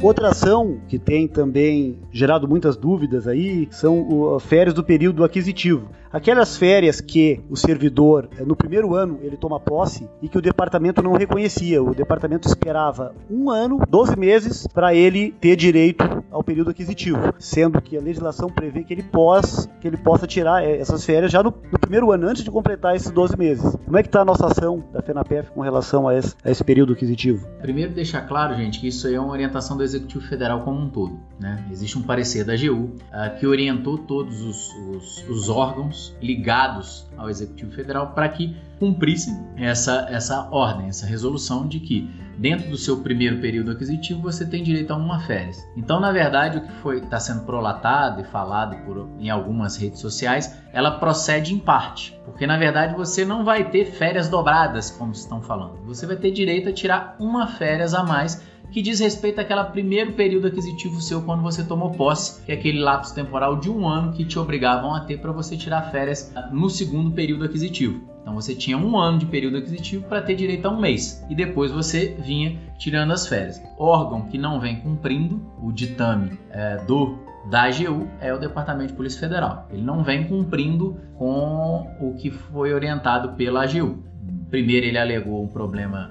Outra ação que tem também gerado muitas dúvidas aí são as férias do período aquisitivo. Aquelas férias que o servidor, eh, no primeiro ano, ele toma posse e que o departamento não reconhecia. O departamento esperava um ano, 12 meses, para ele ter direito ao período aquisitivo, sendo que a legislação prevê que ele, pós, que ele possa tirar eh, essas férias já no, no primeiro ano, antes de completar esses 12 meses. Como é que está a nossa ação da FENAPEF com relação a esse, a esse período aquisitivo? Primeiro, deixar claro, gente, que isso aí é uma orientação do Executivo Federal como um todo. Né? Existe um parecer da AGU uh, ah, que orientou todos os, os, os órgãos ligados ao Executivo Federal para que cumprissem essa, essa ordem, essa resolução de que dentro do seu primeiro período aquisitivo você tem direito a uma férias. Então, na verdade, o que está sendo prolatado e falado por, em algumas redes sociais, ela procede em parte, porque na verdade você não vai ter férias dobradas, como estão falando. Você vai ter direito a tirar uma férias a mais que diz respeito àquele primeiro período aquisitivo seu quando você tomou posse, que é aquele lapso temporal de um ano que te obrigavam a ter para você tirar férias no segundo período aquisitivo. Então você tinha um ano de período aquisitivo para ter direito a um mês e depois você vinha tirando as férias. Órgão que não vem cumprindo o ditame é, do da AGU é o Departamento de Polícia Federal. Ele não vem cumprindo com o que foi orientado pela AGU. Primeiro ele alegou um problema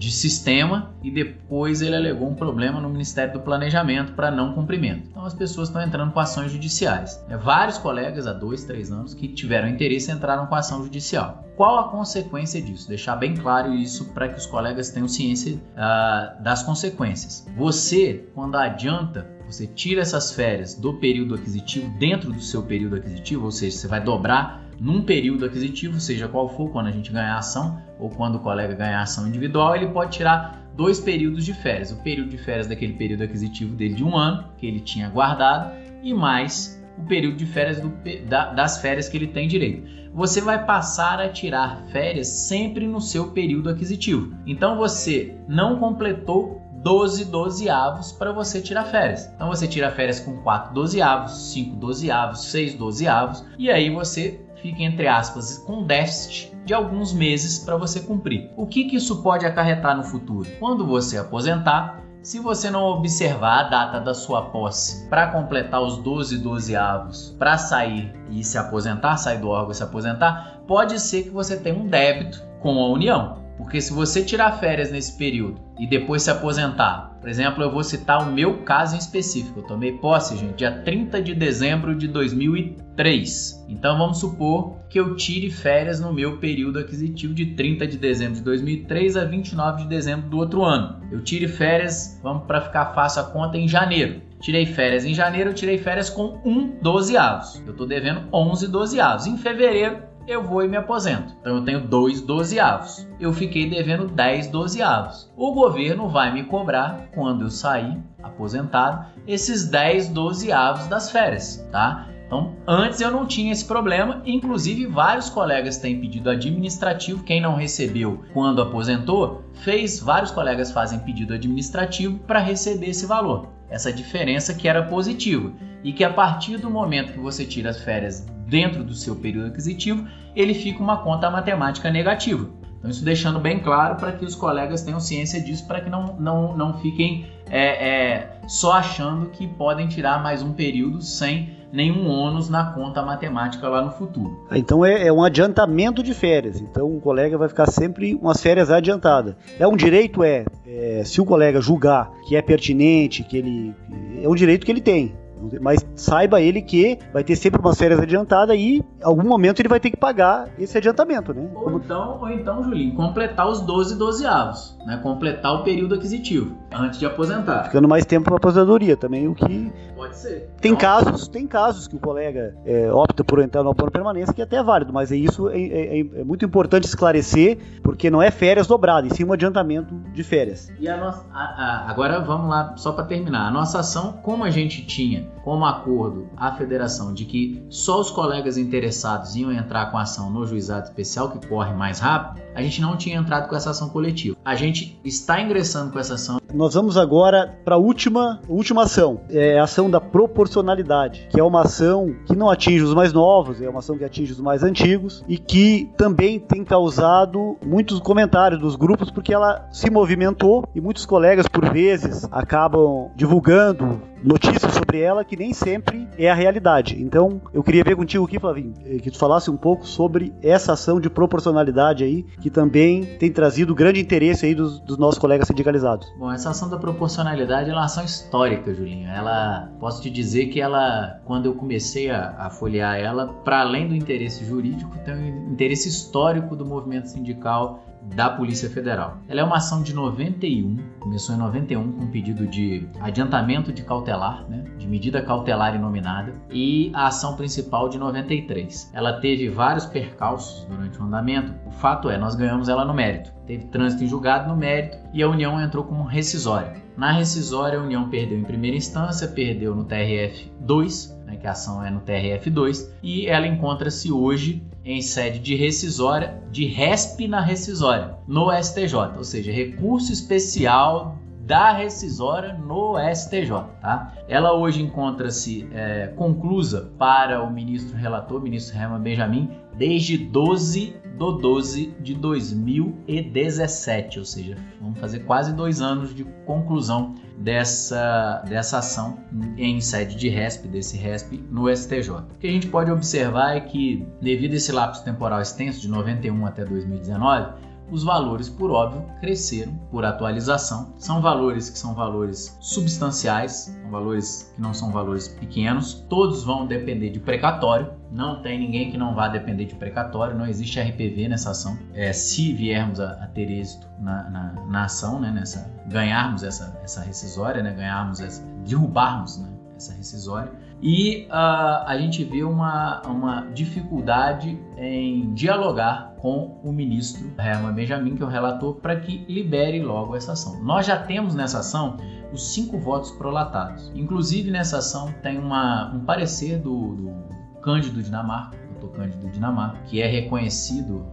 de sistema e depois ele alegou um problema no Ministério do Planejamento para não cumprimento. Então as pessoas estão entrando com ações judiciais. É, vários colegas há dois, três anos que tiveram interesse entraram com ação judicial. Qual a consequência disso? Deixar bem claro isso para que os colegas tenham ciência uh, das consequências. Você, quando adianta você tira essas férias do período aquisitivo dentro do seu período aquisitivo, ou seja, você vai dobrar num período aquisitivo, seja qual for, quando a gente ganhar ação ou quando o colega ganhar ação individual, ele pode tirar dois períodos de férias. O período de férias daquele período aquisitivo dele de um ano, que ele tinha guardado, e mais o período de férias do, da, das férias que ele tem direito. Você vai passar a tirar férias sempre no seu período aquisitivo. Então você não completou 12 dozeavos para você tirar férias. Então você tira férias com 4 dozeavos, 5 dozeavos, 6 dozeavos e aí você fica, entre aspas, com déficit de alguns meses para você cumprir. O que, que isso pode acarretar no futuro? Quando você aposentar, se você não observar a data da sua posse para completar os 12 dozeavos para sair e se aposentar, sair do órgão e se aposentar, pode ser que você tenha um débito com a União. Porque se você tirar férias nesse período e depois se aposentar, por exemplo, eu vou citar o meu caso em específico. Eu tomei posse, gente, dia 30 de dezembro de 2003. Então vamos supor que eu tire férias no meu período aquisitivo de 30 de dezembro de 2003 a 29 de dezembro do outro ano. Eu tire férias, vamos para ficar fácil a conta, em janeiro. Tirei férias em janeiro, eu tirei férias com um dozeavos. Eu estou devendo 11 dozeavos. Em fevereiro, eu vou e me aposento. Então eu tenho dois dozeavos. Eu fiquei devendo 10 dozeavos. O governo vai me cobrar, quando eu sair aposentado, esses 10 dozeavos das férias, tá? Então, antes eu não tinha esse problema, inclusive vários colegas têm pedido administrativo, quem não recebeu quando aposentou, fez, vários colegas fazem pedido administrativo para receber esse valor. Essa diferença que era positiva e que a partir do momento que você tira as férias dentro do seu período aquisitivo, ele fica uma conta matemática negativa. Então, isso deixando bem claro para que os colegas tenham ciência disso, para que não, não, não fiquem é, é, só achando que podem tirar mais um período sem nenhum ônus na conta matemática lá no futuro. Então é, é, um adiantamento de férias. Então o colega vai ficar sempre umas férias adiantadas. É um direito, é, é se o colega julgar que é pertinente, que ele é um direito que ele tem. Mas saiba ele que vai ter sempre umas férias adiantadas e em algum momento ele vai ter que pagar esse adiantamento, né? Ou então, ou então Julinho, completar os 12 dozeavos, né? Completar o período aquisitivo antes de aposentar. Ficando mais tempo para aposentadoria também, o que pode ser. Tem então... casos, tem casos que o colega é, opta por entrar no plano permanência que é até é válido, mas é isso é, é, é, muito importante esclarecer, porque não é férias dobradas, e sim um adiantamento de férias. E a nossa, a, a, agora vamos lá só para terminar. A nossa ação, como a gente tinha como acordo a federação de que só os colegas interessados iam entrar com a ação no juizado especial, que corre mais rápido, a gente não tinha entrado com essa ação coletiva. A gente está ingressando com essa ação. Nós vamos agora para a última, última ação, é a ação da proporcionalidade, que é uma ação que não atinge os mais novos, é uma ação que atinge os mais antigos e que também tem causado muitos comentários dos grupos porque ela se movimentou e muitos colegas por vezes acabam divulgando notícias sobre ela que nem sempre é a realidade. Então, eu queria ver contigo aqui, Flavinho, eh, que tu falasse um pouco sobre essa ação de proporcionalidade aí, que também tem trazido grande interesse aí dos, dos nossos colegas sindicalizados. Bom, essa ação da proporcionalidade é uma ação histórica, Julinho. Ela, posso te dizer que ela, quando eu comecei a, a folhear ela, para além do interesse jurídico, tem um interesse histórico do movimento sindical da Polícia Federal. Ela é uma ação de 91, começou em 91 com pedido de adiantamento de cautelar, né, de medida cautelar inominada, e a ação principal de 93. Ela teve vários percalços durante o andamento. O fato é, nós ganhamos ela no mérito. Teve trânsito em julgado no mérito e a União entrou como rescisória. Na rescisória, a União perdeu em primeira instância, perdeu no TRF 2, né, que a ação é no TRF 2, e ela encontra-se hoje em sede de rescisória, de RESP na rescisória, no STJ, ou seja, recurso especial da rescisória no STJ. Tá? Ela hoje encontra-se é, conclusa para o ministro relator, ministro Herman Benjamin, desde 12 do 12 de 2017, ou seja, vamos fazer quase dois anos de conclusão dessa, dessa ação em sede de RESP, desse RESP no STJ. O que a gente pode observar é que, devido a esse lapso temporal extenso de 91 até 2019, os valores, por óbvio, cresceram por atualização. São valores que são valores substanciais, são valores que não são valores pequenos. Todos vão depender de precatório. Não tem ninguém que não vá depender de precatório. Não existe RPV nessa ação. É, se viermos a, a ter êxito na, na, na, ação, né, nessa, ganharmos essa, essa rescisória, né, ganharmos essa, derrubarmos né, essa rescisória. E uh, a gente vê uma, uma dificuldade em dialogar com o ministro Herman Benjamin, que é o relator, para que libere logo essa ação. Nós já temos nessa ação os cinco votos prolatados. Inclusive, nessa ação tem uma, um parecer do, do Cândido Dinamarca, doutor Cândido Dinamarca, que é reconhecido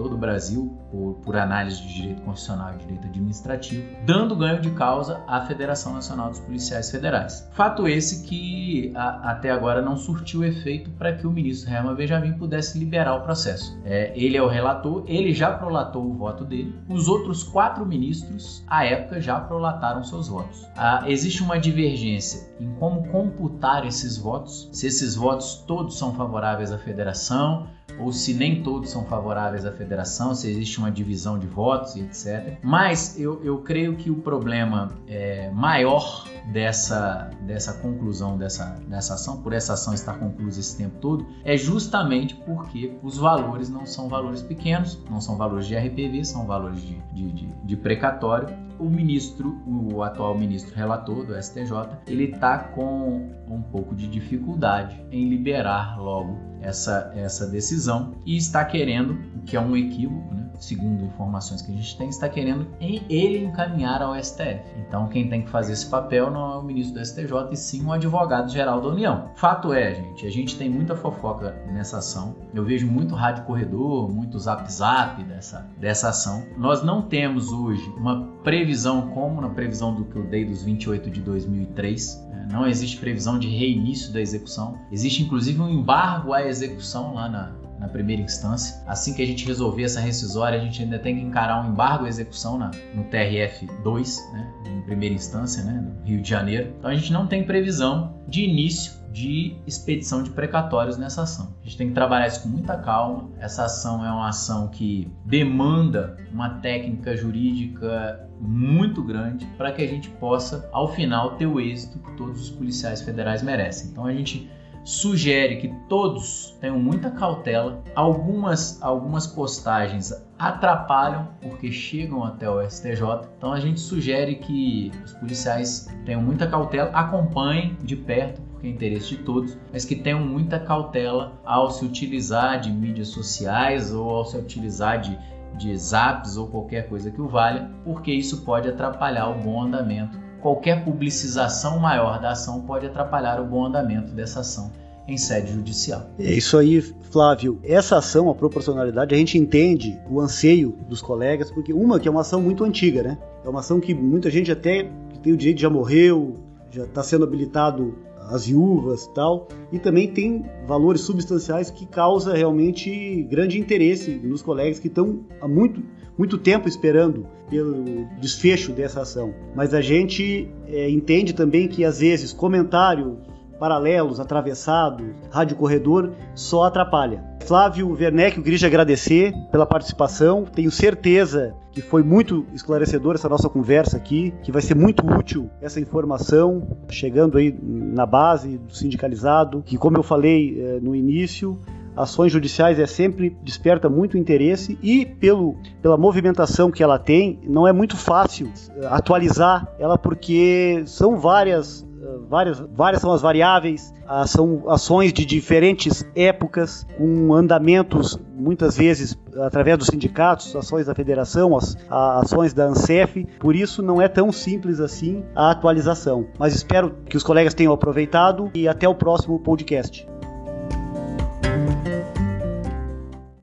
todo o Brasil por, por, análise de direito constitucional e direito administrativo, dando ganho de causa à Federação Nacional dos Policiais Federais. Fato esse que a, até agora não surtiu efeito para que o ministro Herman Benjamin pudesse liberar o processo. É, ele é o relator, ele já prolatou o voto dele, os outros quatro ministros, à época, já prolataram seus votos. Ah, existe uma divergência em como computar esses votos, se esses votos todos são favoráveis à federação, ou se nem todos são favoráveis à federação, se existe uma divisão de votos e etc. Mas eu, eu creio que o problema é, maior dessa, dessa conclusão dessa, dessa ação, por essa ação estar conclusa esse tempo todo, é justamente porque os valores não são valores pequenos, não são valores de RPV, são valores de, de, de, de precatório. O ministro, o atual ministro relator do STJ, ele está com um pouco de dificuldade em liberar logo essa, essa decisão e está querendo, o que é um equívoco, né? Segundo informações que a gente tem, está querendo ele encaminhar ao STF. Então, quem tem que fazer esse papel não é o ministro do STJ, e sim o advogado-geral da União. Fato é, gente, a gente tem muita fofoca nessa ação. Eu vejo muito rádio corredor, muito zap zap dessa, dessa ação. Nós não temos hoje uma previsão como na previsão do que eu dei dos 28 de 2003. Né? Não existe previsão de reinício da execução. Existe inclusive um embargo à execução lá na, na primeira instância. Assim que a gente resolver essa rescisória, a gente ainda tem que encarar um embargo à execução na, no TRF2, né, em primeira instância, né, no Rio de Janeiro. Então a gente não tem previsão de início de expedição de precatórios nessa ação. A gente tem que trabalhar isso com muita calma. Essa ação é uma ação que demanda uma técnica jurídica muito grande para que a gente possa, ao final, ter o êxito que todos os policiais federais merecem. Então a gente sugere que todos tenham muita cautela. Algumas, algumas postagens atrapalham porque chegam até o STJ. Então a gente sugere que os policiais tenham muita cautela, acompanhem de perto porque é interesse de todos, mas que tenham muita cautela ao se utilizar de mídias sociais ou ao se utilizar de, de zaps ou qualquer coisa que o valha, porque isso pode atrapalhar o bom andamento qualquer publicização maior da ação pode atrapalhar o bom andamento dessa ação em sede judicial. É isso aí, Flávio. Essa ação, a proporcionalidade, a gente entende o anseio dos colegas, porque uma que é uma ação muito antiga, né? É uma ação que muita gente até tem o direito já morreu, já está sendo habilitado as viúvas tal, e também tem valores substanciais que causa realmente grande interesse nos colegas que estão há muito, muito tempo esperando pelo desfecho dessa ação. Mas a gente é, entende também que às vezes comentários paralelos, atravessados, rádio corredor, só atrapalha. Flávio Werneck, eu queria te agradecer pela participação. Tenho certeza que foi muito esclarecedora essa nossa conversa aqui, que vai ser muito útil essa informação chegando aí na base do sindicalizado, que como eu falei eh, no início, ações judiciais é sempre desperta muito interesse e pelo, pela movimentação que ela tem, não é muito fácil eh, atualizar ela porque são várias várias, várias são as variáveis, ah, são ações de diferentes épocas, com andamentos muitas vezes através dos sindicatos, ações da federação, as, ações da ANSEF, por isso não é tão simples assim a atualização. Mas espero que os colegas tenham aproveitado e até o próximo podcast.